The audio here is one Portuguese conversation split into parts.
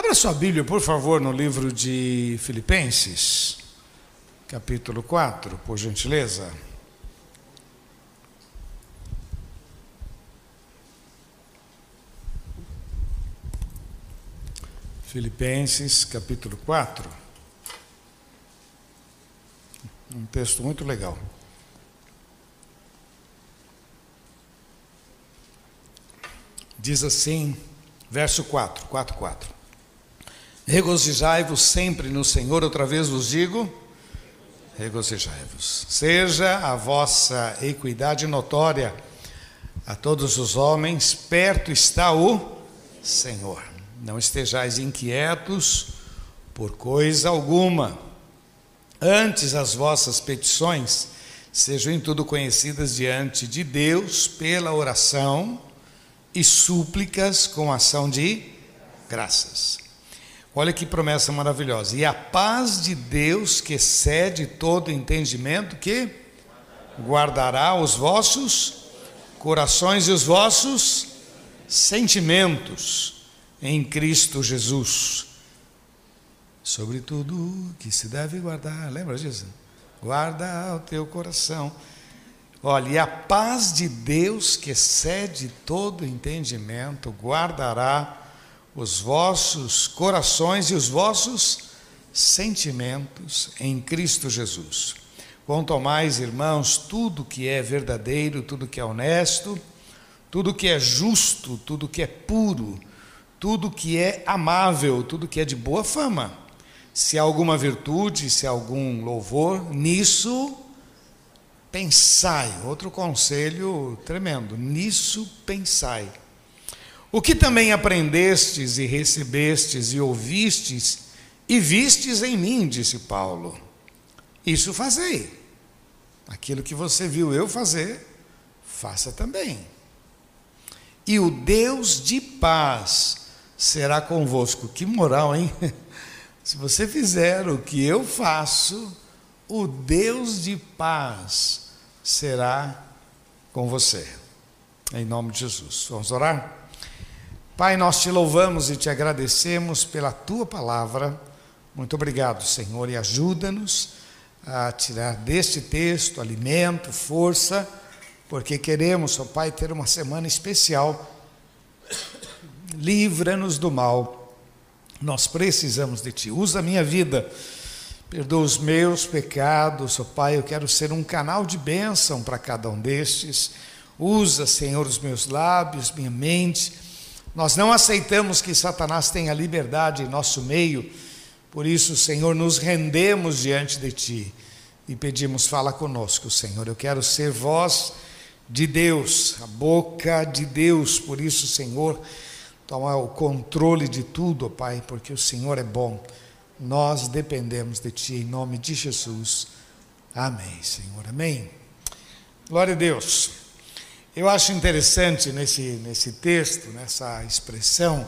Abra sua Bíblia, por favor, no livro de Filipenses, capítulo 4, por gentileza. Filipenses, capítulo 4. Um texto muito legal. Diz assim, verso 4, 4, 4. Regozijai-vos sempre no Senhor, outra vez vos digo, regozijai-vos. Seja a vossa equidade notória a todos os homens, perto está o Senhor. Não estejais inquietos por coisa alguma. Antes as vossas petições sejam em tudo conhecidas diante de Deus pela oração e súplicas com ação de graças. Olha que promessa maravilhosa. E a paz de Deus, que excede todo entendimento, que guardará os vossos corações e os vossos sentimentos em Cristo Jesus. Sobretudo que se deve guardar, lembra disso? Guarda o teu coração Olha, e a paz de Deus, que excede todo entendimento, guardará os vossos corações e os vossos sentimentos em Cristo Jesus. Quanto mais, irmãos, tudo que é verdadeiro, tudo que é honesto, tudo que é justo, tudo que é puro, tudo que é amável, tudo que é de boa fama. Se há alguma virtude, se há algum louvor, nisso pensai. Outro conselho tremendo: nisso pensai. O que também aprendestes e recebestes e ouvistes e vistes em mim, disse Paulo, isso fazei. Aquilo que você viu eu fazer, faça também. E o Deus de paz será convosco. Que moral, hein? Se você fizer o que eu faço, o Deus de paz será com você. Em nome de Jesus. Vamos orar? Pai, nós te louvamos e te agradecemos pela tua palavra. Muito obrigado, Senhor, e ajuda-nos a tirar deste texto alimento, força, porque queremos, ó Pai, ter uma semana especial. Livra-nos do mal. Nós precisamos de ti. Usa a minha vida Perdoa os meus pecados, ó Pai, eu quero ser um canal de bênção para cada um destes. Usa, Senhor, os meus lábios, minha mente. Nós não aceitamos que Satanás tenha liberdade em nosso meio, por isso, Senhor, nos rendemos diante de Ti e pedimos, fala conosco, Senhor. Eu quero ser voz de Deus, a boca de Deus, por isso, Senhor, toma o controle de tudo, Pai, porque o Senhor é bom. Nós dependemos de Ti, em nome de Jesus. Amém, Senhor. Amém. Glória a Deus. Eu acho interessante nesse, nesse texto, nessa expressão,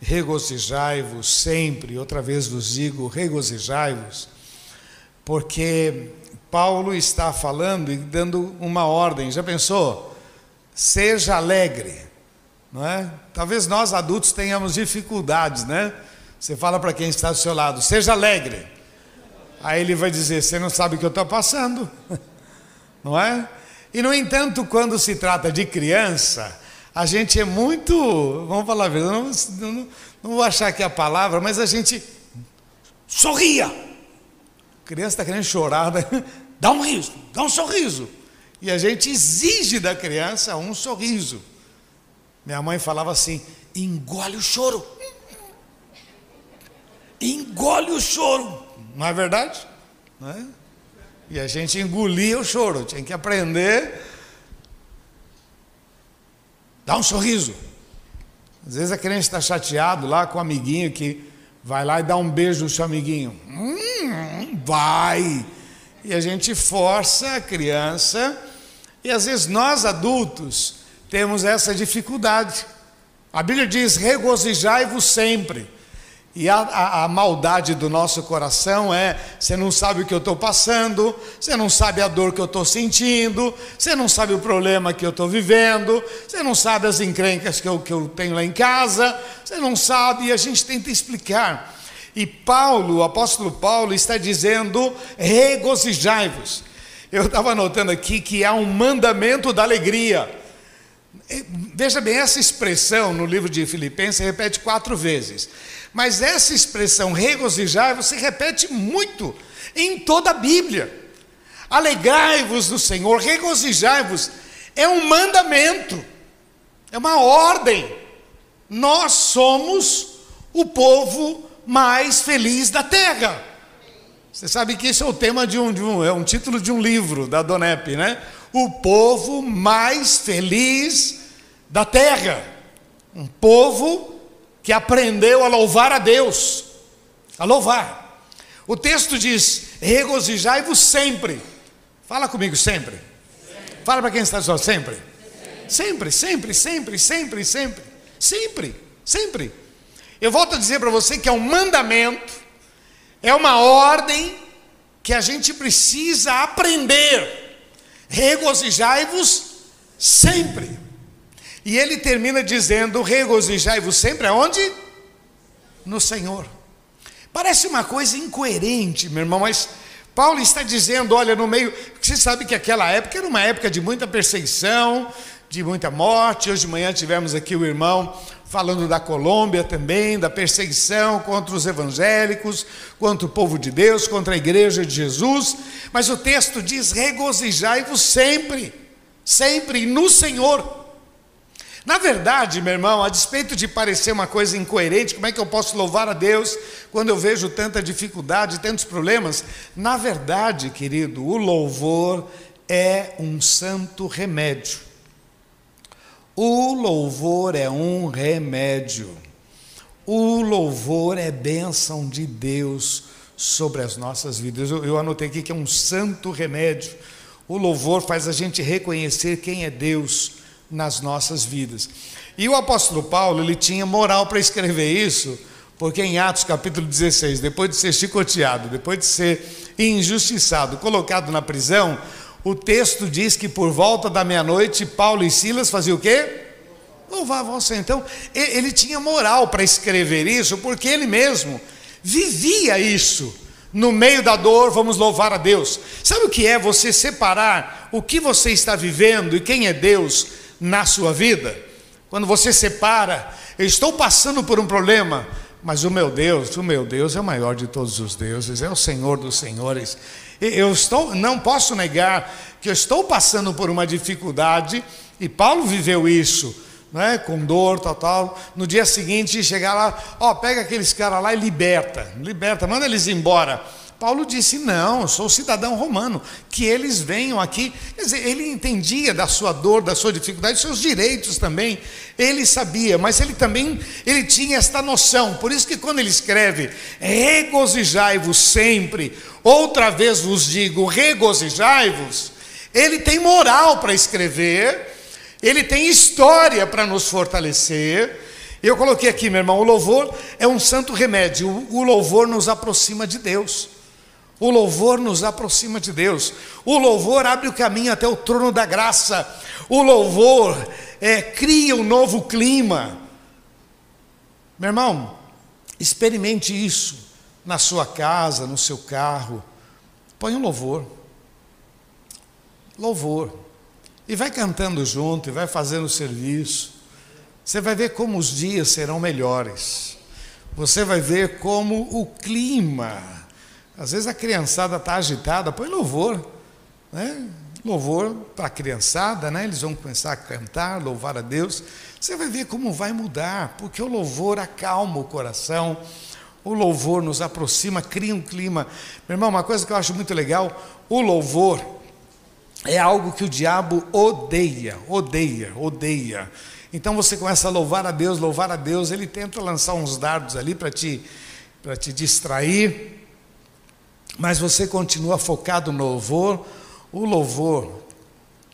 regozijai-vos sempre, outra vez vos digo, regozijai-vos, porque Paulo está falando e dando uma ordem. Já pensou? Seja alegre, não é? Talvez nós adultos tenhamos dificuldades, né? Você fala para quem está do seu lado, seja alegre. Aí ele vai dizer: Você não sabe o que eu estou passando, não é? E no entanto, quando se trata de criança, a gente é muito, vamos falar a verdade, não, não, não vou achar aqui a palavra, mas a gente sorria. A criança está querendo chorar, né? dá um riso, dá um sorriso. E a gente exige da criança um sorriso. Minha mãe falava assim: engole o choro engole o choro, não é verdade? Não é? E a gente engolia o choro, tinha que aprender. Dá um sorriso. Às vezes a criança está chateado lá com o amiguinho que vai lá e dá um beijo no seu amiguinho. Hum, vai. E a gente força a criança, e às vezes nós adultos temos essa dificuldade. A Bíblia diz: regozijai-vos sempre. E a, a, a, maldade do nosso coração é: você não sabe o que eu estou passando, você não sabe a dor que eu estou sentindo, você não sabe o problema que eu estou vivendo, você não sabe as encrencas que eu, que eu tenho lá em casa, você não sabe, e a gente tenta explicar. E Paulo, o apóstolo Paulo, está dizendo: regozijai-vos. Eu estava anotando aqui que há um mandamento da alegria. Veja bem, essa expressão no livro de Filipenses repete quatro vezes. Mas essa expressão regozijai você repete muito em toda a Bíblia. Alegrai-vos no Senhor, regozijai-vos. É um mandamento, é uma ordem. Nós somos o povo mais feliz da terra. Você sabe que isso é o tema de um, de um, é um título de um livro da Donep, né? O povo mais feliz da terra. Um povo que aprendeu a louvar a Deus, a louvar. O texto diz: regozijai-vos sempre. Fala comigo sempre. sempre. Fala para quem está só sempre. Sempre, sempre, sempre, sempre, sempre, sempre, sempre. Eu volto a dizer para você que é um mandamento, é uma ordem que a gente precisa aprender. Regozijai-vos sempre. E ele termina dizendo: regozijai-vos sempre aonde? No Senhor. Parece uma coisa incoerente, meu irmão, mas Paulo está dizendo: olha, no meio. Você sabe que aquela época era uma época de muita perseguição, de muita morte. Hoje de manhã tivemos aqui o irmão falando da Colômbia também, da perseguição contra os evangélicos, contra o povo de Deus, contra a igreja de Jesus. Mas o texto diz: regozijai-vos sempre, sempre no Senhor. Na verdade, meu irmão, a despeito de parecer uma coisa incoerente, como é que eu posso louvar a Deus quando eu vejo tanta dificuldade, tantos problemas? Na verdade, querido, o louvor é um santo remédio. O louvor é um remédio. O louvor é bênção de Deus sobre as nossas vidas. Eu, eu anotei aqui que é um santo remédio. O louvor faz a gente reconhecer quem é Deus nas nossas vidas. E o apóstolo Paulo, ele tinha moral para escrever isso, porque em Atos capítulo 16, depois de ser chicoteado, depois de ser injustiçado, colocado na prisão, o texto diz que por volta da meia-noite, Paulo e Silas faziam o quê? Louvavam Senhor. Então, ele tinha moral para escrever isso, porque ele mesmo vivia isso. No meio da dor, vamos louvar a Deus. Sabe o que é você separar o que você está vivendo e quem é Deus na sua vida. Quando você separa, eu estou passando por um problema, mas o meu Deus, o meu Deus é o maior de todos os deuses, é o Senhor dos senhores. Eu estou, não posso negar que eu estou passando por uma dificuldade, e Paulo viveu isso, né, com dor, tal, tal. No dia seguinte, chegar lá, ó, pega aqueles caras lá e liberta, liberta, manda eles embora. Paulo disse: Não, sou cidadão romano, que eles venham aqui. Quer dizer, ele entendia da sua dor, da sua dificuldade, seus direitos também. Ele sabia, mas ele também ele tinha esta noção. Por isso que quando ele escreve: Regozijai-vos sempre, outra vez vos digo, regozijai-vos, ele tem moral para escrever, ele tem história para nos fortalecer. Eu coloquei aqui, meu irmão, o louvor é um santo remédio. O louvor nos aproxima de Deus. O louvor nos aproxima de Deus. O louvor abre o caminho até o trono da graça. O louvor é, cria um novo clima. Meu irmão, experimente isso na sua casa, no seu carro. Põe um louvor. Louvor. E vai cantando junto, e vai fazendo o serviço. Você vai ver como os dias serão melhores. Você vai ver como o clima às vezes a criançada está agitada, põe louvor, né? Louvor para a criançada, né? Eles vão começar a cantar, louvar a Deus. Você vai ver como vai mudar, porque o louvor acalma o coração, o louvor nos aproxima, cria um clima. Meu irmão, uma coisa que eu acho muito legal: o louvor é algo que o diabo odeia, odeia, odeia. Então você começa a louvar a Deus, louvar a Deus, ele tenta lançar uns dardos ali para te, para te distrair, mas você continua focado no louvor, o louvor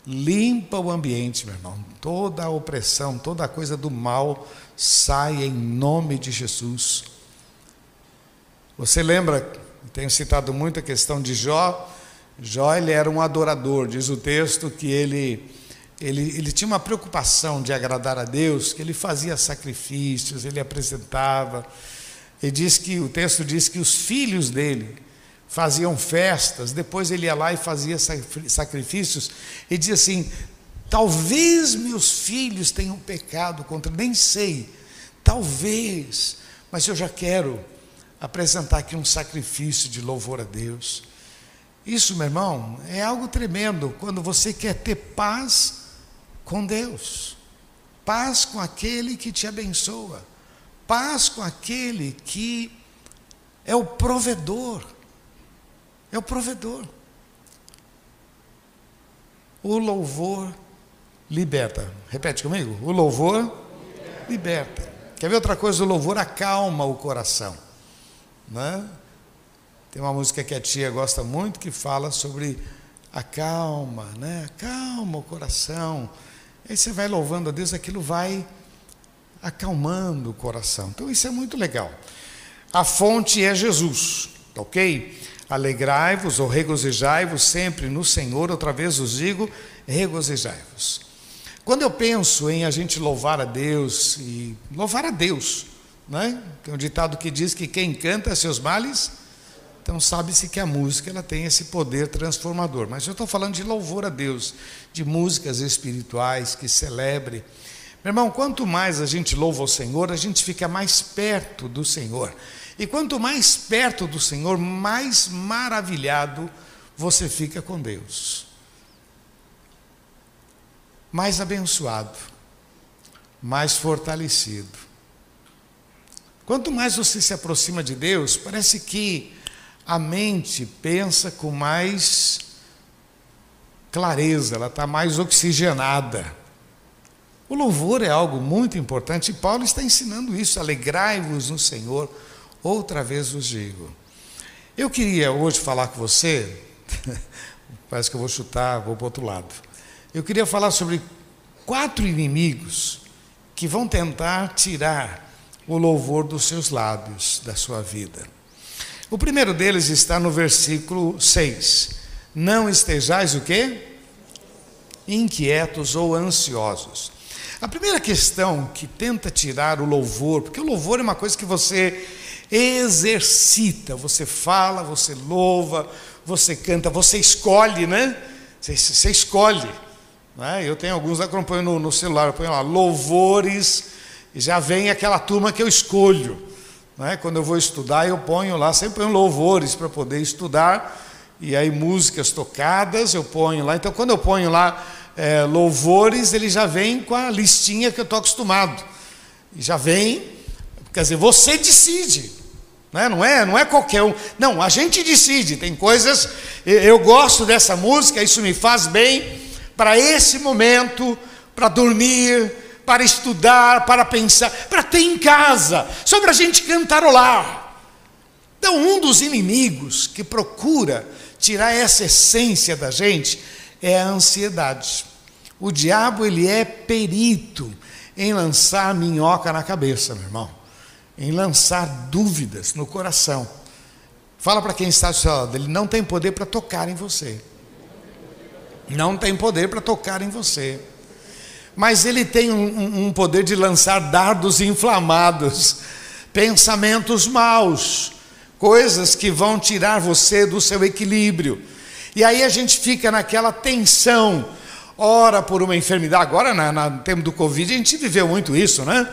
limpa o ambiente, meu irmão. Toda a opressão, toda a coisa do mal sai em nome de Jesus. Você lembra, tenho citado muito a questão de Jó. Jó ele era um adorador, diz o texto que ele, ele, ele tinha uma preocupação de agradar a Deus, que ele fazia sacrifícios, ele apresentava. E diz que o texto diz que os filhos dele faziam festas, depois ele ia lá e fazia sacrifícios, e diz assim: talvez meus filhos tenham pecado contra, nem sei, talvez, mas eu já quero apresentar aqui um sacrifício de louvor a Deus. Isso, meu irmão, é algo tremendo quando você quer ter paz com Deus, paz com aquele que te abençoa, paz com aquele que é o provedor. É o provedor. O louvor liberta. Repete comigo. O louvor liberta. Quer ver outra coisa? O louvor acalma o coração. Né? Tem uma música que a tia gosta muito que fala sobre a calma, né? Acalma o coração. Aí você vai louvando a Deus, aquilo vai acalmando o coração. Então isso é muito legal. A fonte é Jesus, ok? Alegrai-vos ou regozijai-vos sempre no Senhor, outra vez os digo, regozijai-vos. Quando eu penso em a gente louvar a Deus e louvar a Deus, né? Tem um ditado que diz que quem canta seus males então sabe-se que a música ela tem esse poder transformador. Mas eu estou falando de louvor a Deus, de músicas espirituais que celebre. Meu irmão, quanto mais a gente louva o Senhor, a gente fica mais perto do Senhor. E quanto mais perto do Senhor, mais maravilhado você fica com Deus. Mais abençoado, mais fortalecido. Quanto mais você se aproxima de Deus, parece que a mente pensa com mais clareza, ela está mais oxigenada. O louvor é algo muito importante e Paulo está ensinando isso. Alegrai-vos no Senhor, outra vez vos digo. Eu queria hoje falar com você, parece que eu vou chutar, vou para o outro lado. Eu queria falar sobre quatro inimigos que vão tentar tirar o louvor dos seus lábios, da sua vida. O primeiro deles está no versículo 6. Não estejais o quê? Inquietos ou ansiosos. A primeira questão que tenta tirar o louvor, porque o louvor é uma coisa que você exercita, você fala, você louva, você canta, você escolhe, né? Você, você escolhe. Né? Eu tenho alguns que eu ponho no, no celular, eu ponho lá louvores, e já vem aquela turma que eu escolho. Né? Quando eu vou estudar, eu ponho lá, sempre ponho louvores para poder estudar, e aí músicas tocadas eu ponho lá. Então, quando eu ponho lá é, louvores, ele já vem com a listinha que eu estou acostumado. E já vem, quer dizer, você decide. Né? Não é, não é qualquer um. Não, a gente decide. Tem coisas. Eu gosto dessa música, isso me faz bem para esse momento, para dormir, para estudar, para pensar, para ter em casa, só para a gente cantarolar. Então, um dos inimigos que procura tirar essa essência da gente é a ansiedade. O diabo, ele é perito em lançar minhoca na cabeça, meu irmão, em lançar dúvidas no coração. Fala para quem está do seu lado, ele não tem poder para tocar em você. Não tem poder para tocar em você mas ele tem um, um poder de lançar dardos inflamados, pensamentos maus, coisas que vão tirar você do seu equilíbrio. E aí a gente fica naquela tensão, ora por uma enfermidade. Agora, na, na, no tempo do Covid, a gente viveu muito isso, né?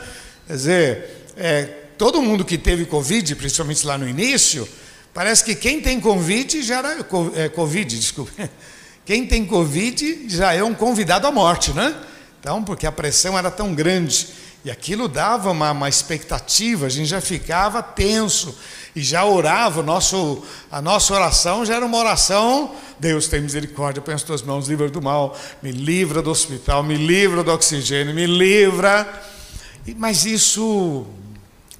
Quer dizer, é, todo mundo que teve Covid, principalmente lá no início, parece que quem tem Covid já era. É, Covid, desculpa. Quem tem Covid já é um convidado à morte, né? Então, porque a pressão era tão grande e aquilo dava uma, uma expectativa, a gente já ficava tenso e já orava, nosso, a nossa oração já era uma oração, Deus tem misericórdia, pensa tuas mãos, livra do mal, me livra do hospital, me livra do oxigênio, me livra. Mas isso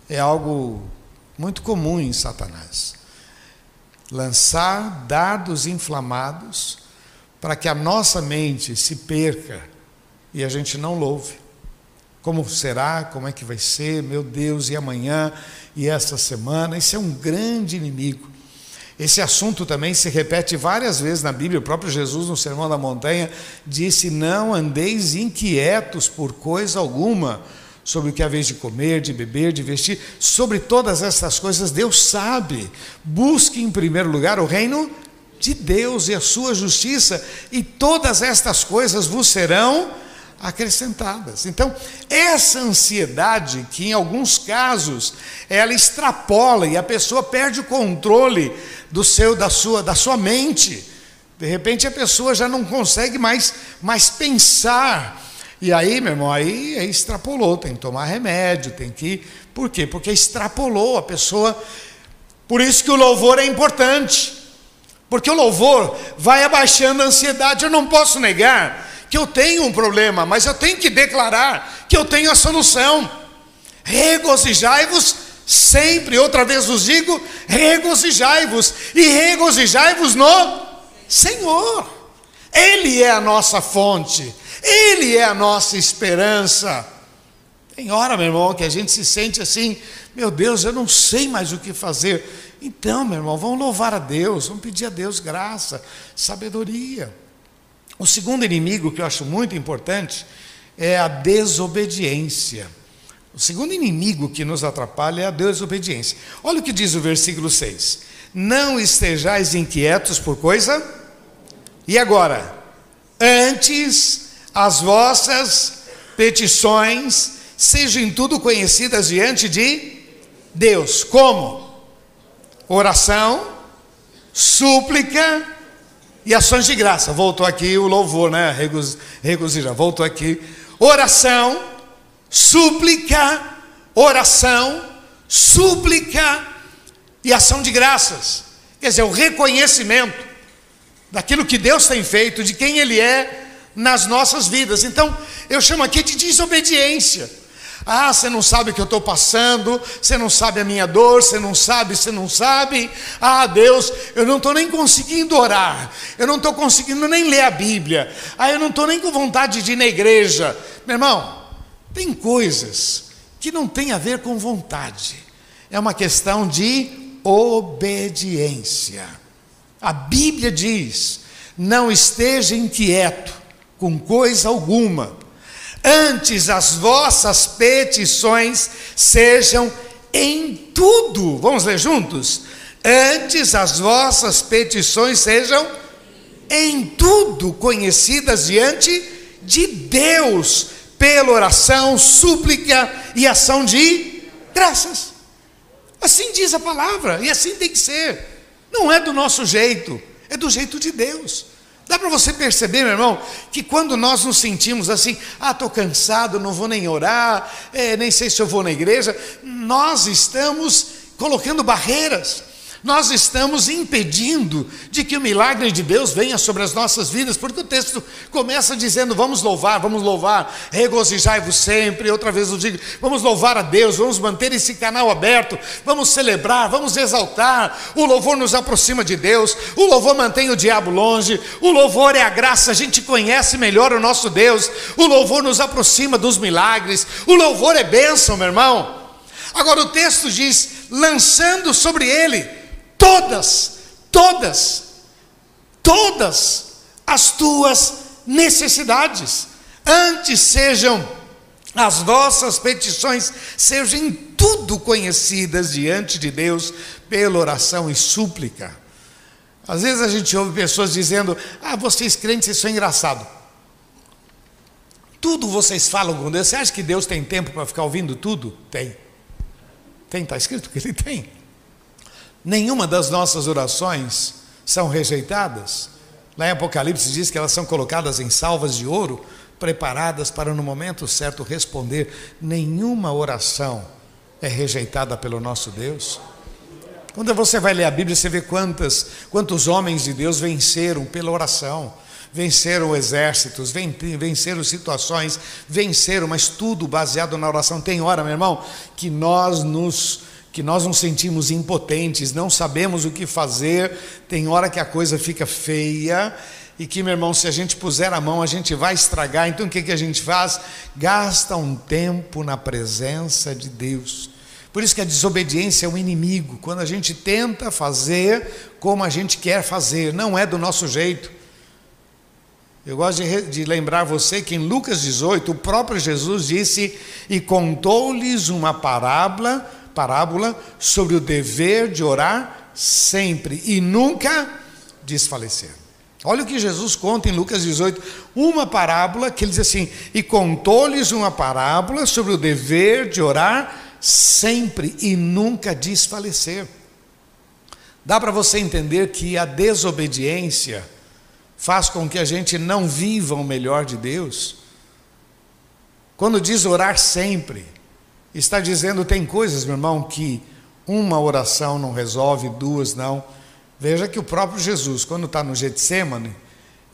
é algo muito comum em Satanás. Lançar dardos inflamados para que a nossa mente se perca e a gente não louve. Como será? Como é que vai ser? Meu Deus, e amanhã? E essa semana? Isso é um grande inimigo. Esse assunto também se repete várias vezes na Bíblia. O próprio Jesus, no Sermão da Montanha, disse: Não andeis inquietos por coisa alguma, sobre o que é a vez de comer, de beber, de vestir. Sobre todas essas coisas, Deus sabe. Busque em primeiro lugar o reino de Deus e a sua justiça, e todas estas coisas vos serão acrescentadas. Então, essa ansiedade, que em alguns casos ela extrapola e a pessoa perde o controle do seu da sua da sua mente. De repente a pessoa já não consegue mais mais pensar. E aí, meu irmão, aí, extrapolou, tem que tomar remédio, tem que Por quê? Porque extrapolou a pessoa. Por isso que o louvor é importante. Porque o louvor vai abaixando a ansiedade. Eu não posso negar que eu tenho um problema, mas eu tenho que declarar que eu tenho a solução. Regozijai-vos sempre, outra vez vos digo, regozijai-vos e regozijai-vos no Senhor. Ele é a nossa fonte, Ele é a nossa esperança. Tem hora, meu irmão, que a gente se sente assim, meu Deus, eu não sei mais o que fazer. Então, meu irmão, vamos louvar a Deus, vamos pedir a Deus graça, sabedoria. O segundo inimigo que eu acho muito importante é a desobediência. O segundo inimigo que nos atrapalha é a desobediência. Olha o que diz o versículo 6: Não estejais inquietos por coisa. E agora? Antes as vossas petições sejam em tudo conhecidas diante de Deus. Como? Oração, súplica e ações de graça. Voltou aqui o louvor, né? Regozija. Voltou aqui. Oração, súplica, oração, súplica e ação de graças. Quer dizer, o reconhecimento daquilo que Deus tem feito, de quem Ele é nas nossas vidas. Então, eu chamo aqui de desobediência. Ah, você não sabe o que eu estou passando, você não sabe a minha dor, você não sabe, você não sabe. Ah, Deus, eu não estou nem conseguindo orar, eu não estou conseguindo nem ler a Bíblia, ah, eu não estou nem com vontade de ir na igreja. Meu irmão, tem coisas que não tem a ver com vontade, é uma questão de obediência. A Bíblia diz: não esteja inquieto com coisa alguma Antes as vossas petições sejam em tudo. Vamos ler juntos? Antes as vossas petições sejam em tudo conhecidas diante de Deus, pela oração, súplica e ação de graças. Assim diz a palavra, e assim tem que ser. Não é do nosso jeito, é do jeito de Deus. Dá para você perceber, meu irmão, que quando nós nos sentimos assim, ah, estou cansado, não vou nem orar, é, nem sei se eu vou na igreja, nós estamos colocando barreiras nós estamos impedindo de que o milagre de Deus venha sobre as nossas vidas, porque o texto começa dizendo: vamos louvar, vamos louvar, regozijai-vos sempre. Outra vez eu digo: vamos louvar a Deus, vamos manter esse canal aberto, vamos celebrar, vamos exaltar. O louvor nos aproxima de Deus, o louvor mantém o diabo longe, o louvor é a graça, a gente conhece melhor o nosso Deus, o louvor nos aproxima dos milagres, o louvor é bênção, meu irmão. Agora o texto diz: lançando sobre ele todas, todas, todas as tuas necessidades. Antes sejam as vossas petições, sejam em tudo conhecidas diante de Deus pela oração e súplica. Às vezes a gente ouve pessoas dizendo: Ah, vocês crentes, isso é engraçado. Tudo vocês falam com Deus. Você acha que Deus tem tempo para ficar ouvindo tudo? Tem. Tem, está escrito que Ele tem nenhuma das nossas orações são rejeitadas. Lá em Apocalipse diz que elas são colocadas em salvas de ouro, preparadas para no momento certo responder. Nenhuma oração é rejeitada pelo nosso Deus. Quando você vai ler a Bíblia, você vê quantas, quantos homens de Deus venceram pela oração, venceram exércitos, venceram situações, venceram, mas tudo baseado na oração. Tem hora, meu irmão, que nós nos que nós nos sentimos impotentes, não sabemos o que fazer, tem hora que a coisa fica feia e que, meu irmão, se a gente puser a mão, a gente vai estragar. Então o que, que a gente faz? Gasta um tempo na presença de Deus. Por isso que a desobediência é um inimigo. Quando a gente tenta fazer como a gente quer fazer, não é do nosso jeito. Eu gosto de, de lembrar você que em Lucas 18, o próprio Jesus disse: E contou-lhes uma parábola, parábola sobre o dever de orar sempre e nunca desfalecer. Olha o que Jesus conta em Lucas 18, uma parábola que ele diz assim: E contou-lhes uma parábola sobre o dever de orar sempre e nunca desfalecer. Dá para você entender que a desobediência faz com que a gente não viva o melhor de Deus? Quando diz orar sempre, está dizendo tem coisas, meu irmão, que uma oração não resolve, duas não. Veja que o próprio Jesus, quando está no Getsemane,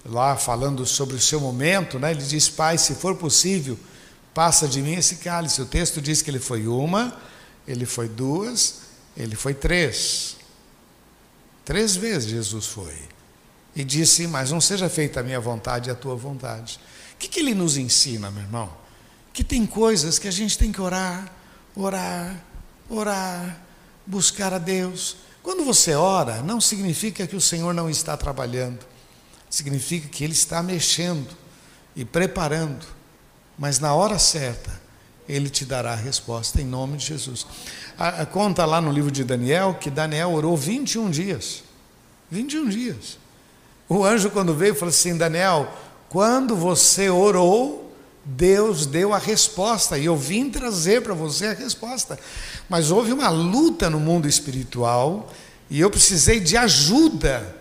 lá falando sobre o seu momento, né, ele diz: Pai, se for possível, passa de mim esse cálice. O texto diz que ele foi uma, ele foi duas, ele foi três. Três vezes Jesus foi. E disse: Mas não seja feita a minha vontade e a tua vontade. O que, que ele nos ensina, meu irmão? Que tem coisas que a gente tem que orar, orar, orar, buscar a Deus. Quando você ora, não significa que o Senhor não está trabalhando, significa que Ele está mexendo e preparando, mas na hora certa, Ele te dará a resposta em nome de Jesus. A, a, conta lá no livro de Daniel que Daniel orou 21 dias. 21 dias. O anjo, quando veio, falou assim: Daniel, quando você orou, Deus deu a resposta e eu vim trazer para você a resposta. Mas houve uma luta no mundo espiritual e eu precisei de ajuda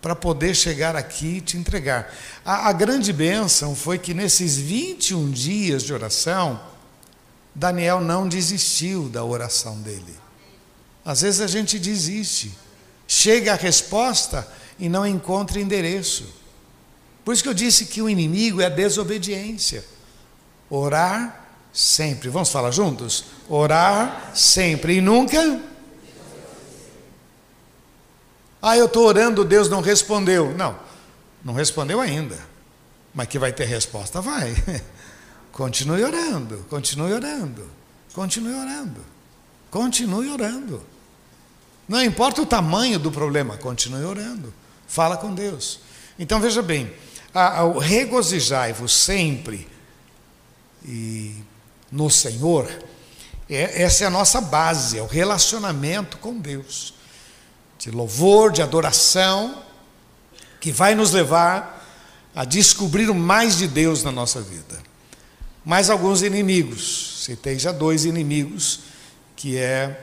para poder chegar aqui e te entregar. A, a grande bênção foi que nesses 21 dias de oração, Daniel não desistiu da oração dele. Às vezes a gente desiste, chega a resposta e não encontra endereço. Por isso que eu disse que o inimigo é a desobediência. Orar sempre. Vamos falar juntos? Orar sempre e nunca. Ah, eu estou orando, Deus não respondeu. Não, não respondeu ainda. Mas que vai ter resposta? Vai. Continue orando, continue orando, continue orando, continue orando. Não importa o tamanho do problema, continue orando. Fala com Deus. Então veja bem, regozijai-vos sempre e no Senhor, é, essa é a nossa base, é o relacionamento com Deus, de louvor, de adoração, que vai nos levar a descobrir o mais de Deus na nossa vida. Mais alguns inimigos, citei já dois inimigos, que é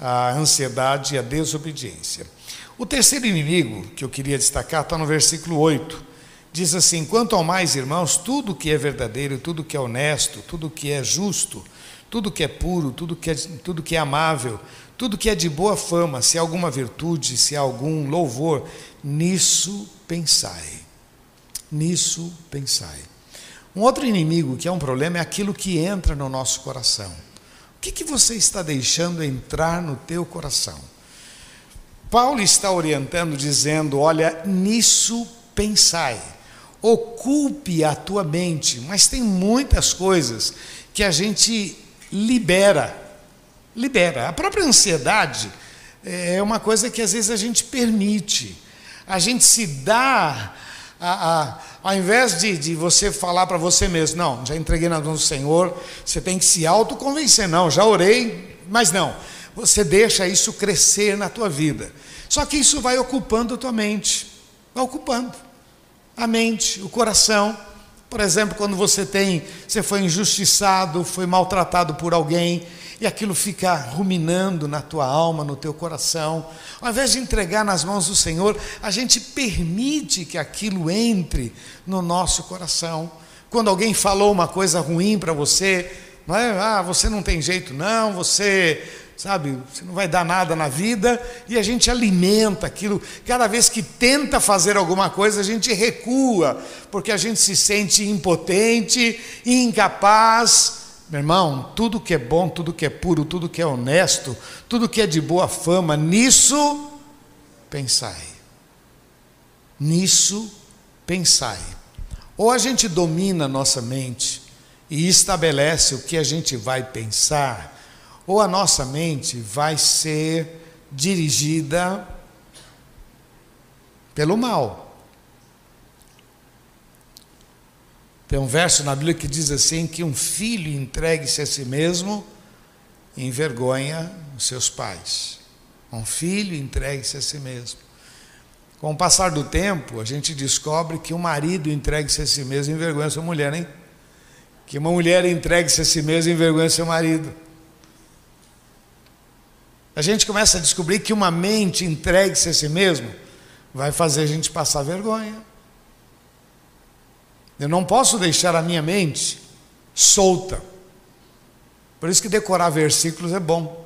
a ansiedade e a desobediência. O terceiro inimigo que eu queria destacar está no versículo 8 diz assim: Quanto ao mais, irmãos, tudo que é verdadeiro, tudo que é honesto, tudo que é justo, tudo que é puro, tudo que é, tudo que é amável, tudo que é de boa fama, se há alguma virtude, se há algum louvor, nisso pensai. Nisso pensai. Um outro inimigo que é um problema é aquilo que entra no nosso coração. O que, que você está deixando entrar no teu coração? Paulo está orientando, dizendo: olha, nisso pensai ocupe a tua mente, mas tem muitas coisas que a gente libera. Libera. A própria ansiedade é uma coisa que às vezes a gente permite. A gente se dá, a, a, ao invés de, de você falar para você mesmo, não, já entreguei na mão do Senhor, você tem que se autoconvencer, não, já orei, mas não. Você deixa isso crescer na tua vida. Só que isso vai ocupando a tua mente, vai ocupando a mente, o coração. Por exemplo, quando você tem, você foi injustiçado, foi maltratado por alguém, e aquilo fica ruminando na tua alma, no teu coração. Ao invés de entregar nas mãos do Senhor, a gente permite que aquilo entre no nosso coração. Quando alguém falou uma coisa ruim para você, não é? Ah, você não tem jeito, não, você sabe? Você não vai dar nada na vida e a gente alimenta aquilo. Cada vez que tenta fazer alguma coisa, a gente recua, porque a gente se sente impotente, incapaz. Meu irmão, tudo que é bom, tudo que é puro, tudo que é honesto, tudo que é de boa fama, nisso pensai. Nisso pensai. Ou a gente domina a nossa mente e estabelece o que a gente vai pensar, ou a nossa mente vai ser dirigida pelo mal. Tem um verso na Bíblia que diz assim: que um filho entregue-se a si mesmo envergonha os seus pais. Um filho entregue-se a si mesmo. Com o passar do tempo, a gente descobre que um marido entregue-se a si mesmo envergonha sua mulher, hein? Que uma mulher entregue-se a si mesma envergonha seu marido. A gente começa a descobrir que uma mente entregue-se a si mesmo vai fazer a gente passar vergonha. Eu não posso deixar a minha mente solta. Por isso que decorar versículos é bom.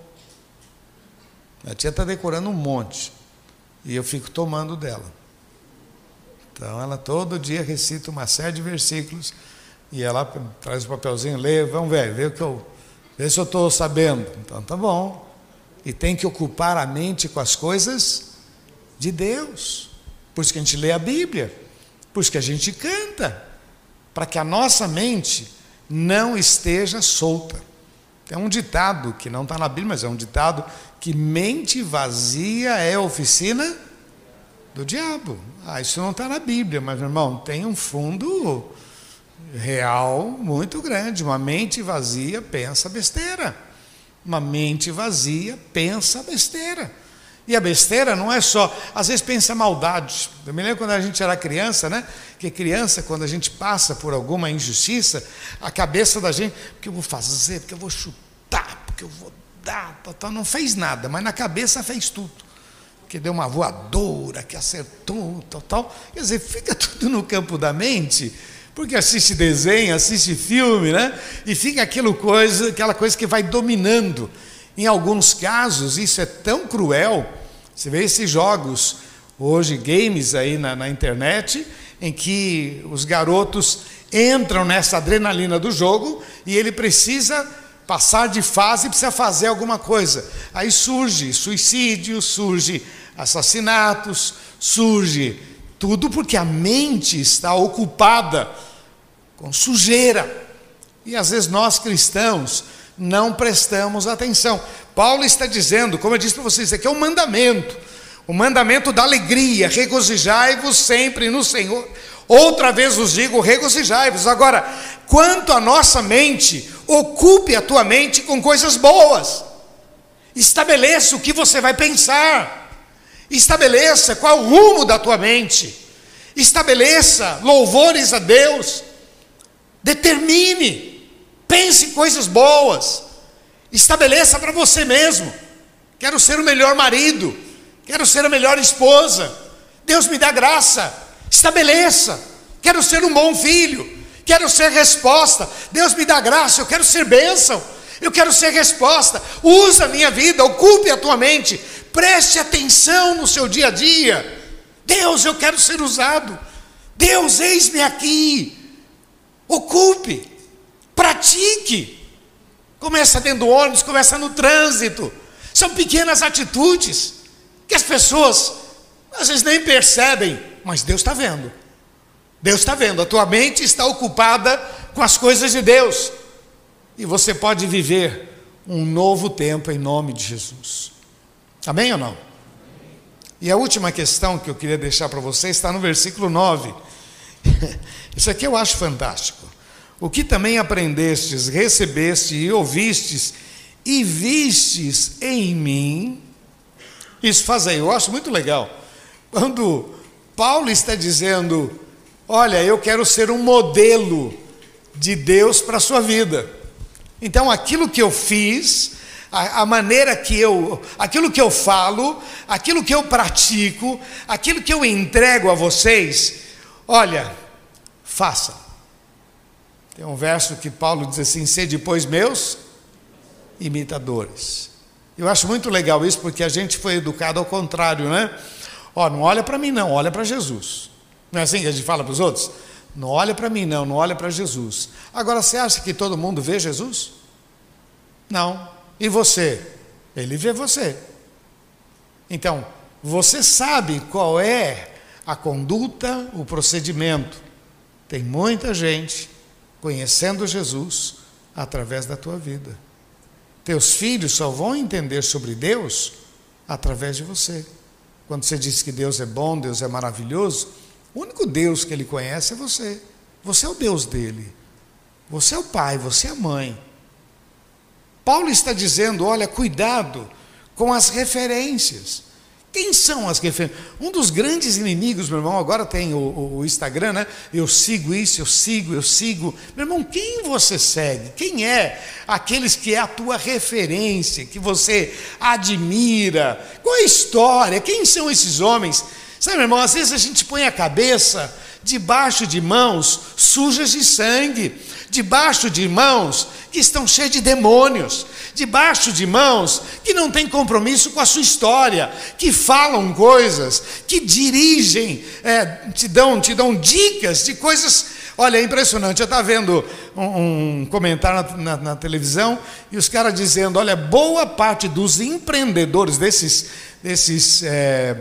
A tia está decorando um monte. E eu fico tomando dela. Então ela todo dia recita uma série de versículos. E ela traz o papelzinho, lê, vamos ver, vê o que eu. Vê se eu estou sabendo. Então tá bom. E tem que ocupar a mente com as coisas de Deus. Por isso que a gente lê a Bíblia. Por isso que a gente canta para que a nossa mente não esteja solta. Tem um ditado que não está na Bíblia, mas é um ditado que mente vazia é oficina do diabo. Ah, isso não está na Bíblia, mas, meu irmão, tem um fundo real muito grande. Uma mente vazia pensa besteira. Uma mente vazia pensa besteira. E a besteira não é só, às vezes pensa maldade. Eu me lembro quando a gente era criança, né? Que criança, quando a gente passa por alguma injustiça, a cabeça da gente, porque eu vou fazer, porque eu vou chutar, porque eu vou dar, não fez nada, mas na cabeça fez tudo. Que deu uma voadora, que acertou, tal, tal. Quer dizer, fica tudo no campo da mente, porque assiste desenho, assiste filme, né? E fica aquilo coisa, aquela coisa que vai dominando. Em alguns casos, isso é tão cruel. Você vê esses jogos, hoje, games aí na, na internet, em que os garotos entram nessa adrenalina do jogo e ele precisa passar de fase precisa fazer alguma coisa. Aí surge suicídio, surge assassinatos, surge tudo porque a mente está ocupada com sujeira. E às vezes nós cristãos não prestamos atenção. Paulo está dizendo, como eu disse para vocês, aqui é um mandamento, o mandamento da alegria, regozijai-vos sempre no Senhor. Outra vez vos digo, regozijai-vos. Agora, quanto à nossa mente, ocupe a tua mente com coisas boas. Estabeleça o que você vai pensar. Estabeleça qual o rumo da tua mente. Estabeleça louvores a Deus. Determine Pense em coisas boas. Estabeleça para você mesmo. Quero ser o melhor marido. Quero ser a melhor esposa. Deus me dá graça. Estabeleça. Quero ser um bom filho. Quero ser resposta. Deus me dá graça. Eu quero ser bênção. Eu quero ser resposta. Usa a minha vida. Ocupe a tua mente. Preste atenção no seu dia a dia. Deus, eu quero ser usado. Deus, eis-me aqui. Ocupe. Pratique. Começa dentro do ônibus, começa no trânsito. São pequenas atitudes que as pessoas às vezes nem percebem, mas Deus está vendo. Deus está vendo. A tua mente está ocupada com as coisas de Deus. E você pode viver um novo tempo em nome de Jesus. Amém ou não? E a última questão que eu queria deixar para você está no versículo 9. Isso aqui eu acho fantástico. O que também aprendestes, recebeste e ouvistes e vistes em mim, isso fazei. Eu acho muito legal. Quando Paulo está dizendo, olha, eu quero ser um modelo de Deus para a sua vida. Então, aquilo que eu fiz, a, a, maneira que eu, aquilo que eu falo, aquilo que eu pratico, aquilo que eu entrego a vocês, olha, faça. Tem um verso que Paulo diz assim: sede, pois, meus imitadores. Eu acho muito legal isso, porque a gente foi educado ao contrário, né? Ó, não olha para mim, não, olha para Jesus. Não é assim que a gente fala para os outros? Não olha para mim, não, não olha para Jesus. Agora, você acha que todo mundo vê Jesus? Não. E você? Ele vê você. Então, você sabe qual é a conduta, o procedimento. Tem muita gente conhecendo Jesus através da tua vida. Teus filhos só vão entender sobre Deus através de você. Quando você diz que Deus é bom, Deus é maravilhoso, o único Deus que ele conhece é você. Você é o Deus dele. Você é o pai, você é a mãe. Paulo está dizendo: olha, cuidado com as referências. Quem são as referências? Um dos grandes inimigos, meu irmão, agora tem o, o, Instagram, né? Eu sigo isso, eu sigo, eu sigo. Meu irmão, quem você segue? Quem é aqueles que é a tua referência, que você admira? Qual é a história? Quem são esses homens? Sabe, meu irmão, às vezes a gente põe a cabeça debaixo de mãos sujas de sangue, debaixo de mãos que estão cheias de demônios, debaixo de mãos que não têm compromisso com a sua história, que falam coisas, que dirigem, é, te, dão, te dão dicas de coisas. Olha, é impressionante. Eu estava vendo um, um comentário na, na, na, televisão e os caras dizendo: olha, boa parte dos empreendedores desses. desses é,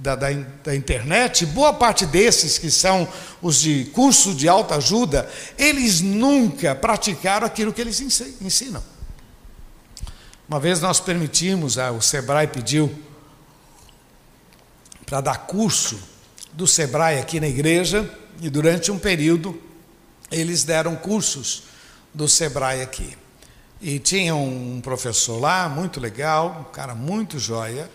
da, da, da, internet, boa parte desses que são os de curso de alta ajuda, eles nunca praticaram aquilo que eles ensinam. Uma vez nós permitimos, o Sebrae pediu para dar curso do Sebrae aqui na igreja, e durante um período eles deram cursos do Sebrae aqui. E tinha um professor lá, muito legal, um cara muito joia,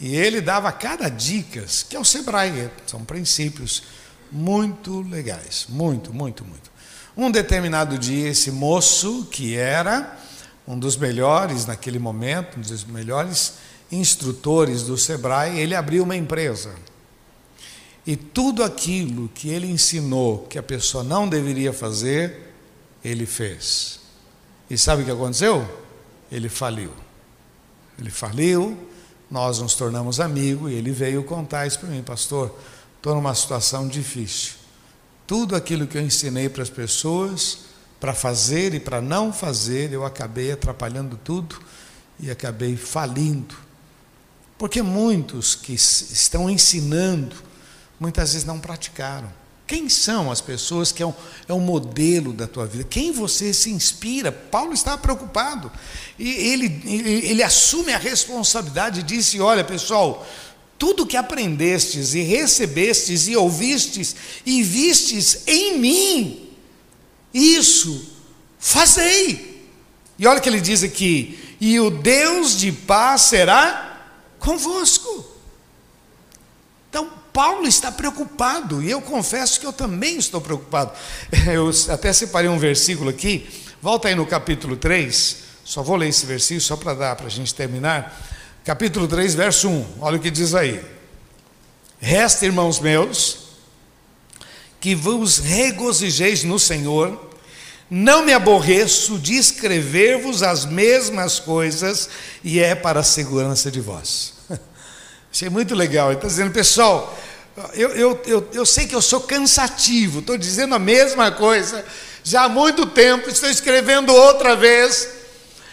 e ele dava cada dicas, que é o Sebrae, são princípios muito legais, muito, muito, muito. Um determinado dia, esse moço, que era um dos melhores naquele momento, um dos melhores instrutores do Sebrae, ele abriu uma empresa. E tudo aquilo que ele ensinou que a pessoa não deveria fazer, ele fez. E sabe o que aconteceu? Ele faliu. Ele faliu, nós nos tornamos amigos e ele veio contar isso para mim, pastor. Estou numa situação difícil. Tudo aquilo que eu ensinei para as pessoas, para fazer e para não fazer, eu acabei atrapalhando tudo e acabei falindo. Porque muitos que estão ensinando, muitas vezes não praticaram. Quem são as pessoas que é um, é um modelo da tua vida? Quem você se inspira? Paulo estava preocupado. E ele, ele, ele assume a responsabilidade e disse: Olha, pessoal, tudo que aprendestes e recebestes e ouvistes e vistes em mim, isso fazei. E olha o que ele diz aqui: e o Deus de paz será convosco. Então, Paulo está preocupado, e eu confesso que eu também estou preocupado. Eu até separei um versículo aqui, volta aí no capítulo 3, só vou ler esse versículo só para dar, para a gente terminar. Capítulo 3, verso 1, olha o que diz aí. Resta, irmãos meus, que vos regozijeis no Senhor, não me aborreço de escrever-vos as mesmas coisas, e é para a segurança de vós. Achei muito legal. Ele está dizendo, pessoal, eu, eu, eu, eu sei que eu sou cansativo, estou dizendo a mesma coisa já há muito tempo, estou escrevendo outra vez.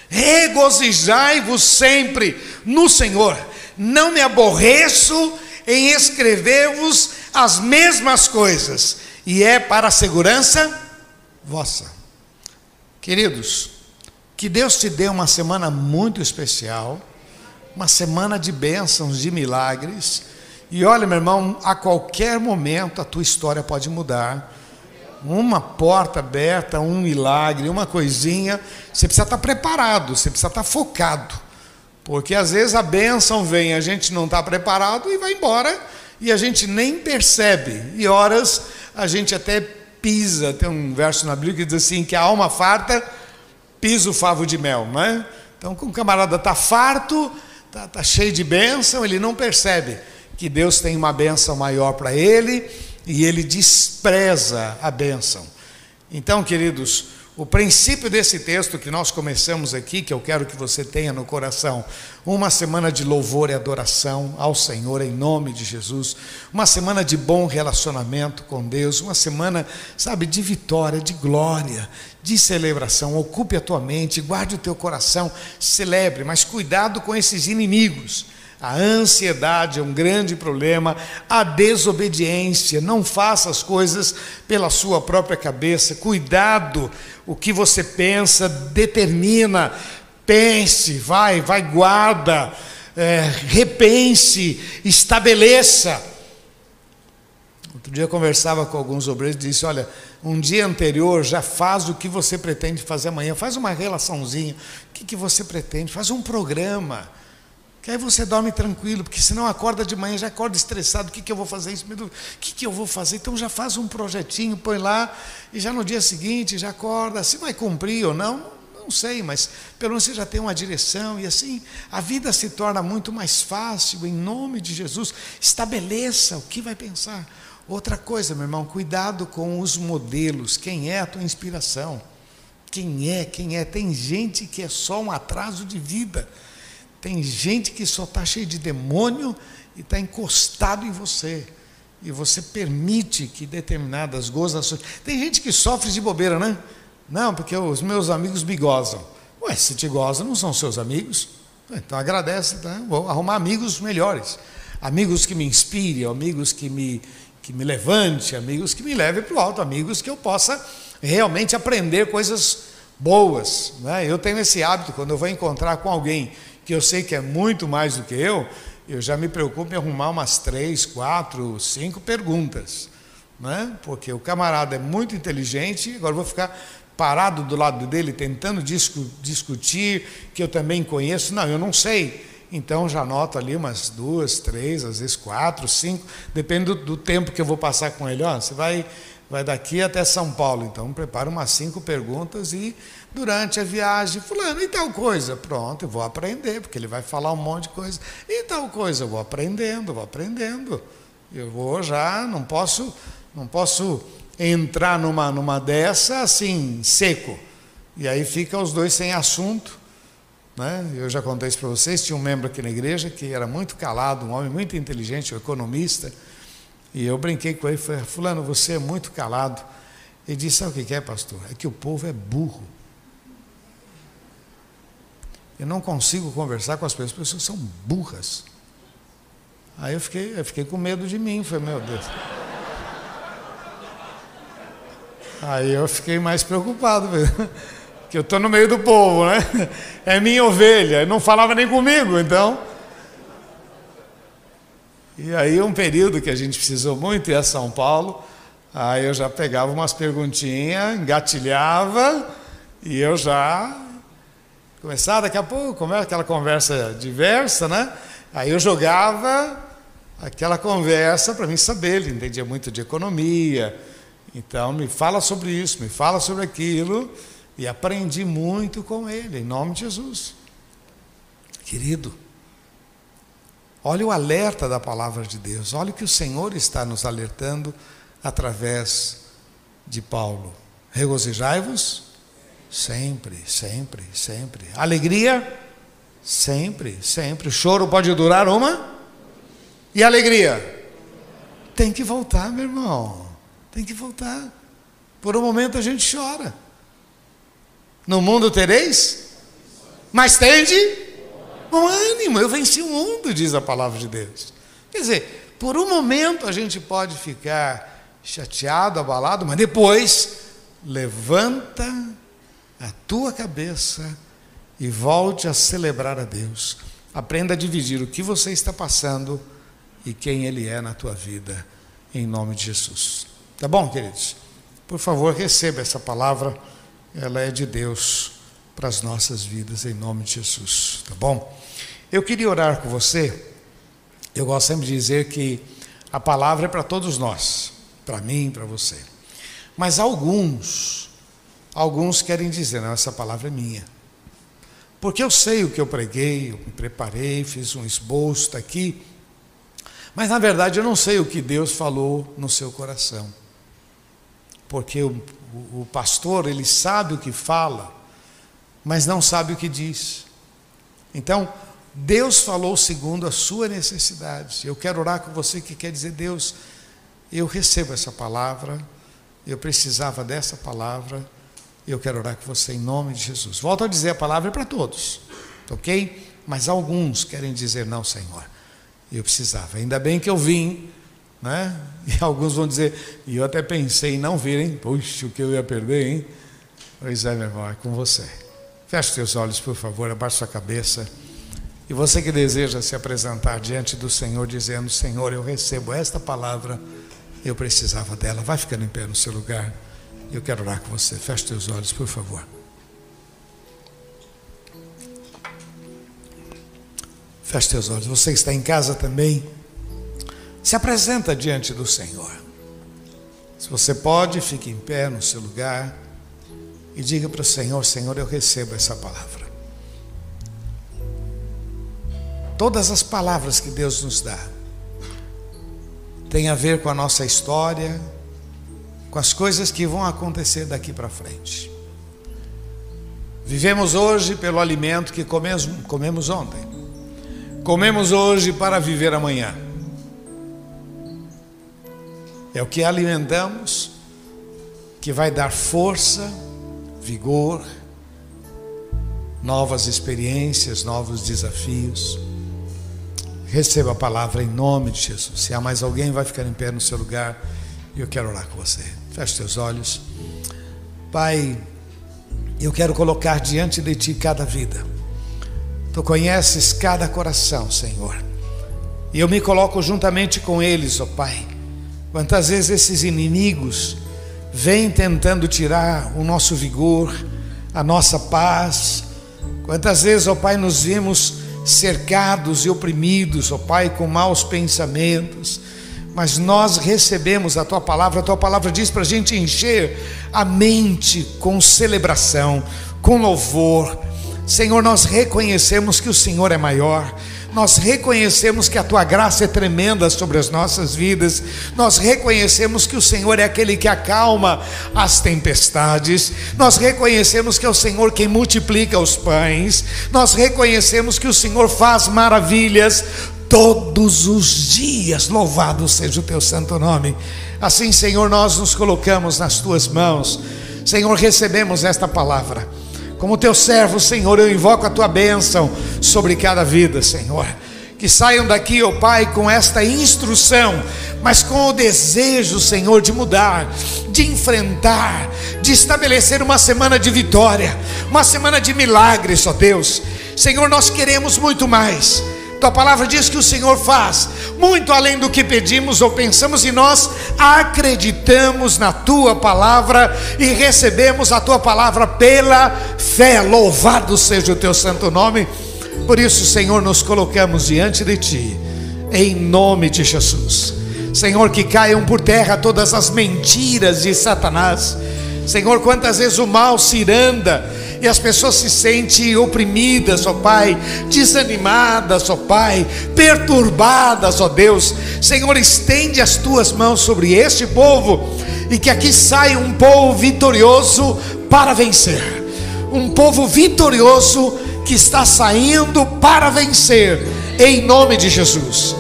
Regozijai-vos sempre no Senhor, não me aborreço em escrever-vos as mesmas coisas, e é para a segurança vossa. Queridos, que Deus te dê uma semana muito especial, uma semana de bênçãos, de milagres e olha, meu irmão, a qualquer momento a tua história pode mudar. Uma porta aberta, um milagre, uma coisinha, você precisa estar preparado, você precisa estar focado. Porque às vezes a bênção vem, a gente não está preparado e vai embora e a gente nem percebe. E horas a gente até pisa. Tem um verso na Bíblia que diz assim: que a alma farta pisa o favo de mel, não é? Então, quando o camarada está farto, está tá cheio de bênção, ele não percebe que Deus tem uma bênção maior para ele e ele despreza a bênção. Então, queridos, o princípio desse texto que nós começamos aqui, que eu quero que você tenha no coração, uma semana de louvor e adoração ao Senhor em nome de Jesus, uma semana de bom relacionamento com Deus, uma semana, sabe, de vitória, de glória, de celebração. Ocupe a tua mente, guarde o teu coração, celebre, mas cuidado com esses inimigos A ansiedade é um grande problema, a desobediência, não faça as coisas pela sua própria cabeça. Cuidado, o que você pensa determina. Pense, vai, vai, guarda, é, repense, estabeleça. Outro dia eu conversava com alguns obreiros e disse: Olha, um dia anterior já faz o que você pretende fazer amanhã, faz uma relaçãozinha. O que, que você pretende? Faz um programa que aí você dorme tranquilo, porque senão acorda de manhã, já acorda estressado, o que, que eu vou fazer isso? O que, que eu vou fazer? Então já faz um projetinho, põe lá, e já no dia seguinte já acorda, se vai cumprir ou não, não sei, mas pelo menos você já tem uma direção, e assim a vida se torna muito mais fácil, em nome de Jesus, estabeleça o que vai pensar. Outra coisa, meu irmão, cuidado com os modelos, quem é a tua inspiração? Quem é, quem é? Tem gente que é só um atraso de vida. Tem gente que só está cheio de demônio e está encostado em você. E você permite que determinadas gozações. Tem gente que sofre de bobeira, né? Não, porque os meus amigos me gozam. Ué, se te gozam, não são seus amigos? Então agradece, tá? vou arrumar amigos melhores. Amigos que me inspirem, amigos que me, que me levante, amigos que me levem para o alto, amigos que eu possa realmente aprender coisas boas. Né? Eu tenho esse hábito, quando eu vou encontrar com alguém que eu sei que é muito mais do que eu, eu já me preocupo em arrumar umas três, quatro, cinco perguntas. Né? Porque o camarada é muito inteligente, agora vou ficar parado do lado dele tentando discu discutir, que eu também conheço. Não, eu não sei. Então já anoto ali umas duas, três, às vezes quatro, cinco, depende do, do tempo que eu vou passar com ele. Ó, você vai, vai daqui até São Paulo, então. Prepara umas cinco perguntas e durante a viagem, fulano, e tal coisa, pronto, eu vou aprender, porque ele vai falar um monte de coisa, e tal coisa, eu vou aprendendo, vou aprendendo, eu vou já, não posso, não posso entrar numa, numa dessa assim, seco, e aí fica os dois sem assunto, né? eu já contei isso para vocês, tinha um membro aqui na igreja que era muito calado, um homem muito inteligente, um economista, e eu brinquei com ele, falei, fulano, você é muito calado, ele disse, sabe o que é, pastor? É que o povo é burro. Eu não consigo conversar com as pessoas, as pessoas são burras. Aí eu fiquei, eu fiquei com medo de mim, falei, meu Deus. Aí eu fiquei mais preocupado, porque eu estou no meio do povo, né? É minha ovelha, não falava nem comigo, então. E aí um período que a gente precisou muito ir a São Paulo, aí eu já pegava umas perguntinhas, engatilhava, e eu já Começar daqui a pouco, começa aquela conversa diversa, né? Aí eu jogava aquela conversa para mim saber, ele entendia muito de economia. Então, me fala sobre isso, me fala sobre aquilo. E aprendi muito com ele, em nome de Jesus. Querido, olha o alerta da palavra de Deus, olha o que o Senhor está nos alertando através de Paulo. Regozijai-vos Sempre, sempre, sempre. Alegria? Sempre, sempre. Choro pode durar uma? E alegria? Tem que voltar, meu irmão. Tem que voltar. Por um momento a gente chora. No mundo tereis? Mas tende um ânimo. Eu venci o mundo, diz a palavra de Deus. Quer dizer, por um momento a gente pode ficar chateado, abalado, mas depois levanta a tua cabeça e volte a celebrar a Deus. Aprenda a dividir o que você está passando e quem Ele é na tua vida, em nome de Jesus. Tá bom, queridos? Por favor, receba essa palavra, ela é de Deus para as nossas vidas, em nome de Jesus. Tá bom? Eu queria orar com você. Eu gosto sempre de dizer que a palavra é para todos nós, para mim, para você. Mas alguns Alguns querem dizer, não, essa palavra é minha. Porque eu sei o que eu preguei, eu me preparei, fiz um esboço, aqui. Mas na verdade eu não sei o que Deus falou no seu coração. Porque o, o pastor, ele sabe o que fala, mas não sabe o que diz. Então, Deus falou segundo a sua necessidade. Eu quero orar com você que quer dizer, Deus, eu recebo essa palavra, eu precisava dessa palavra eu quero orar com você em nome de Jesus. Volto a dizer, a palavra é para todos, ok? mas alguns querem dizer: Não, Senhor, eu precisava. Ainda bem que eu vim, né? E alguns vão dizer: E eu até pensei em não vir, hein? Puxa, o que eu ia perder, hein? Pois é, meu irmão, é com você. Feche seus olhos, por favor, abaixe sua cabeça. E você que deseja se apresentar diante do Senhor, dizendo: Senhor, eu recebo esta palavra, eu precisava dela. Vai ficando em pé no seu lugar. Eu quero orar com você. Feche seus olhos, por favor. Feche seus olhos. Você está em casa também. Se apresenta diante do Senhor. Se você pode, fique em pé no seu lugar e diga para o Senhor: Senhor, eu recebo essa palavra. Todas as palavras que Deus nos dá têm a ver com a nossa história, com as coisas que vão acontecer daqui para frente. Vivemos hoje pelo alimento que comemos, comemos ontem. Comemos hoje para viver amanhã. É o que alimentamos que vai dar força, vigor, novas experiências, novos desafios. Receba a palavra em nome de Jesus. Se há mais alguém, vai ficar em pé no seu lugar e eu quero orar com você. Feche seus olhos. Pai, eu quero colocar diante de Ti cada vida Tu conheces cada coração, Senhor. E eu me coloco juntamente com eles, ó oh Pai. Quantas vezes esses inimigos vêm tentando tirar o nosso vigor, a nossa paz. Quantas vezes, ó oh Pai, nos vimos cercados e oprimidos, ó oh Pai, com maus pensamentos. Mas nós recebemos a tua palavra, a tua palavra diz para a gente encher a mente com celebração, com louvor Senhor, nós reconhecemos que o Senhor é maior, nós reconhecemos que a tua graça é tremenda sobre as nossas vidas, nós reconhecemos que o Senhor é aquele que acalma as tempestades, nós reconhecemos que é o Senhor quem multiplica os pães, nós reconhecemos que o Senhor faz maravilhas todos os dias, louvado seja o teu santo nome. Assim, Senhor, nós nos colocamos nas tuas mãos, Senhor, recebemos esta palavra como teu servo, Senhor, eu invoco a tua bênção sobre cada vida, Senhor. Que saiam daqui, ó oh Pai, com esta instrução, mas com o desejo, Senhor, de mudar, de enfrentar, de estabelecer uma semana de vitória, uma semana de milagres, ó Deus. Senhor, nós queremos muito mais. Tua palavra diz que o Senhor faz muito além do que pedimos ou pensamos, e nós acreditamos na tua palavra e recebemos a tua palavra pela fé. Louvado seja o teu santo nome. Por isso, Senhor, nos colocamos diante de ti, em nome de Jesus. Senhor, que caiam por terra todas as mentiras de Satanás. Senhor, quantas vezes o mal se iranda e as pessoas se sentem oprimidas, ó Pai, desanimadas, ó Pai, perturbadas, ó Deus. Senhor, estende as tuas mãos sobre este povo e que aqui saia um povo vitorioso para vencer. Um povo vitorioso que está saindo para vencer, em nome de Jesus.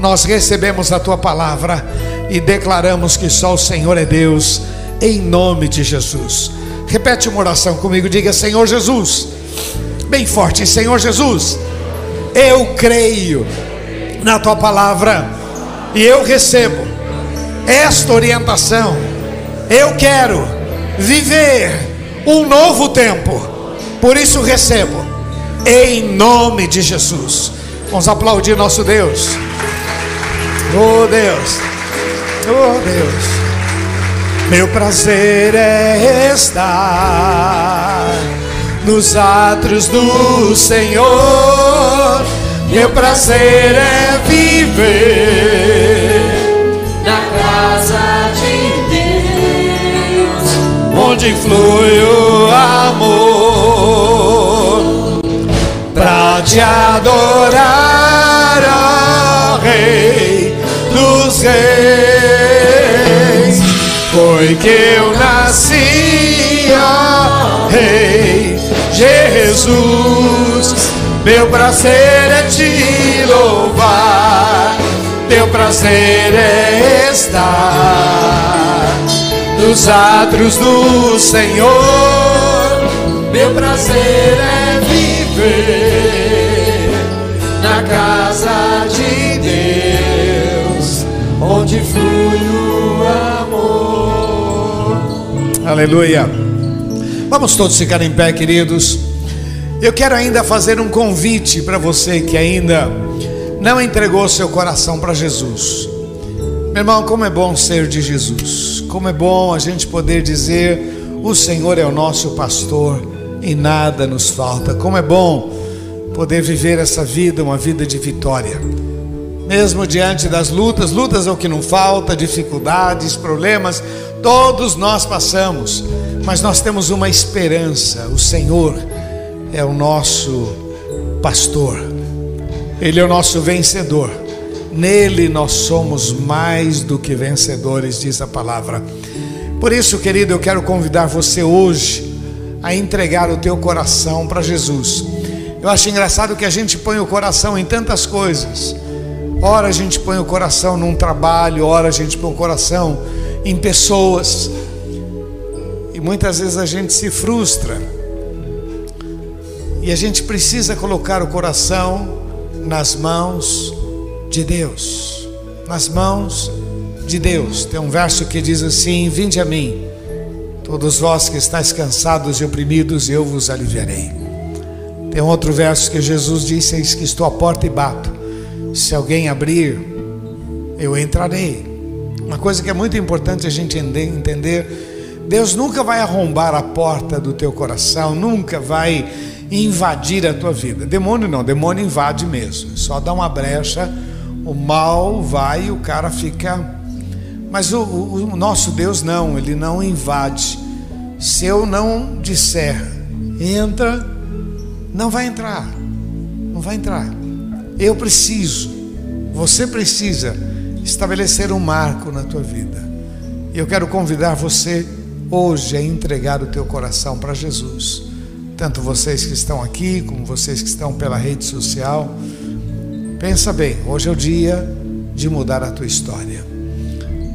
Nós recebemos a tua palavra e declaramos que só o Senhor é Deus, em nome de Jesus. Repete uma oração comigo, diga: Senhor Jesus, bem forte, Senhor Jesus, eu creio na tua palavra e eu recebo esta orientação. Eu quero viver um novo tempo, por isso recebo, em nome de Jesus. Vamos aplaudir nosso Deus. Oh Deus, oh Deus. Meu prazer é estar nos átrios do Senhor. Meu prazer é viver na casa de Deus, onde flui o amor, para te adorar, ó Rei dos Reis foi que eu nasci, Rei Jesus. Meu prazer é te louvar, teu prazer é estar nos atos do Senhor. Meu prazer é viver na casa de Deus, onde flui Aleluia. Vamos todos ficar em pé, queridos. Eu quero ainda fazer um convite para você que ainda não entregou seu coração para Jesus. Meu irmão, como é bom ser de Jesus. Como é bom a gente poder dizer: O Senhor é o nosso pastor e nada nos falta. Como é bom poder viver essa vida, uma vida de vitória. Mesmo diante das lutas, lutas é o que não falta, dificuldades, problemas, todos nós passamos, mas nós temos uma esperança: o Senhor é o nosso pastor, Ele é o nosso vencedor, nele nós somos mais do que vencedores, diz a palavra. Por isso, querido, eu quero convidar você hoje a entregar o teu coração para Jesus. Eu acho engraçado que a gente põe o coração em tantas coisas. Ora a gente põe o coração num trabalho, ora a gente põe o coração em pessoas. E muitas vezes a gente se frustra. E a gente precisa colocar o coração nas mãos de Deus. Nas mãos de Deus. Tem um verso que diz assim: Vinde a mim, todos vós que estáis cansados e oprimidos, eu vos aliviarei. Tem outro verso que Jesus disse: Eis que estou à porta e bato. Se alguém abrir, eu entrarei. Uma coisa que é muito importante a gente entender: Deus nunca vai arrombar a porta do teu coração, nunca vai invadir a tua vida. Demônio não, demônio invade mesmo. Só dá uma brecha, o mal vai e o cara fica. Mas o, o, o nosso Deus não, ele não invade. Se eu não disser, entra, não vai entrar. Não vai entrar. Eu preciso, você precisa estabelecer um marco na tua vida. E eu quero convidar você hoje a entregar o teu coração para Jesus. Tanto vocês que estão aqui, como vocês que estão pela rede social. Pensa bem, hoje é o dia de mudar a tua história.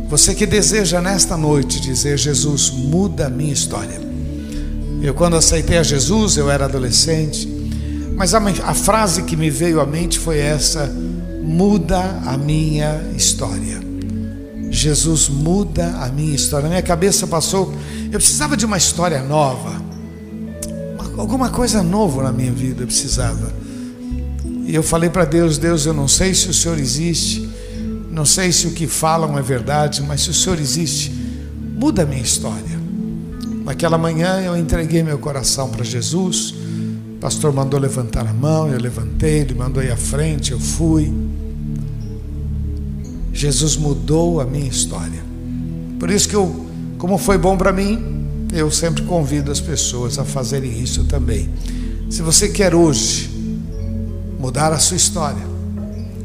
Você que deseja nesta noite dizer: Jesus, muda a minha história. Eu, quando aceitei a Jesus, eu era adolescente, mas a, a frase que me veio à mente foi essa: muda a minha história. Jesus muda a minha história. Na minha cabeça passou, eu precisava de uma história nova, alguma coisa nova na minha vida eu precisava. E eu falei para Deus: Deus, eu não sei se o Senhor existe, não sei se o que falam é verdade, mas se o Senhor existe, muda a minha história. Naquela manhã eu entreguei meu coração para Jesus. Pastor mandou levantar a mão, eu levantei, ele mandou ir à frente, eu fui. Jesus mudou a minha história. Por isso que eu, como foi bom para mim, eu sempre convido as pessoas a fazerem isso também. Se você quer hoje mudar a sua história,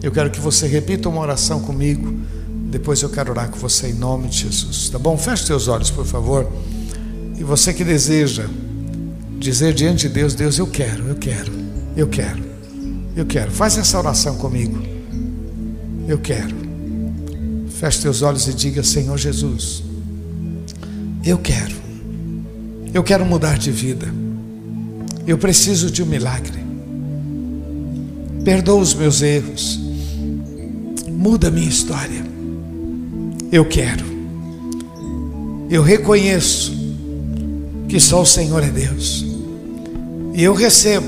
eu quero que você repita uma oração comigo. Depois eu quero orar com você em nome de Jesus. Tá bom? Feche seus olhos, por favor. E você que deseja dizer diante de Deus: Deus, eu quero, eu quero, eu quero, eu quero. Faz essa oração comigo. Eu quero. Feche teus olhos e diga: Senhor Jesus, eu quero. Eu quero mudar de vida. Eu preciso de um milagre. Perdoa os meus erros. Muda a minha história. Eu quero. Eu reconheço que só o Senhor é Deus. E eu recebo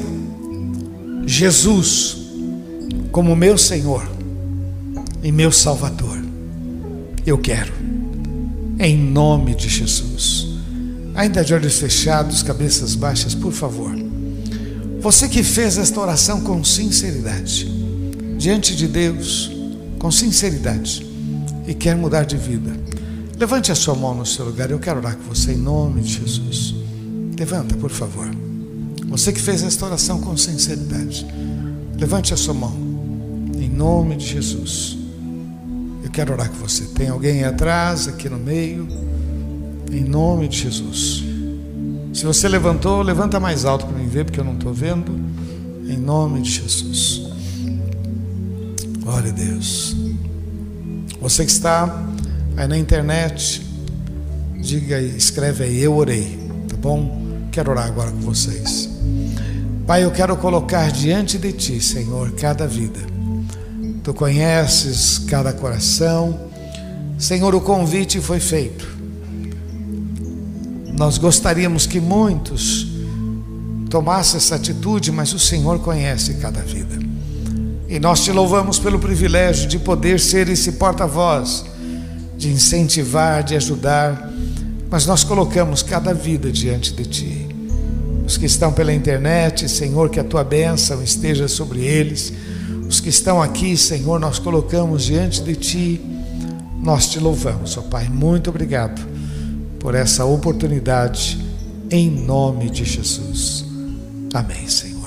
Jesus como meu Senhor e meu Salvador. Eu quero. Em nome de Jesus. Ainda de olhos fechados, cabeças baixas, por favor. Você que fez esta oração com sinceridade, diante de Deus, com sinceridade, e quer mudar de vida, levante a sua mão no seu lugar. Eu quero orar com você em nome de Jesus. Levanta, por favor. Você que fez esta oração com sinceridade, levante a sua mão, em nome de Jesus. Eu quero orar com você. Tem alguém atrás, aqui no meio? Em nome de Jesus. Se você levantou, levanta mais alto para mim ver, porque eu não estou vendo. Em nome de Jesus. Glória a Deus. Você que está aí na internet, diga aí, escreve aí, eu orei, tá bom? Quero orar agora com vocês. Pai, eu quero colocar diante de Ti, Senhor, cada vida. Tu conheces cada coração. Senhor, o convite foi feito. Nós gostaríamos que muitos tomassem essa atitude, mas o Senhor conhece cada vida. E nós te louvamos pelo privilégio de poder ser esse porta-voz, de incentivar, de ajudar, mas nós colocamos cada vida diante de Ti. Os que estão pela internet, Senhor, que a Tua bênção esteja sobre eles. Os que estão aqui, Senhor, nós colocamos diante de Ti, nós te louvamos, ó Pai. Muito obrigado por essa oportunidade, em nome de Jesus. Amém, Senhor.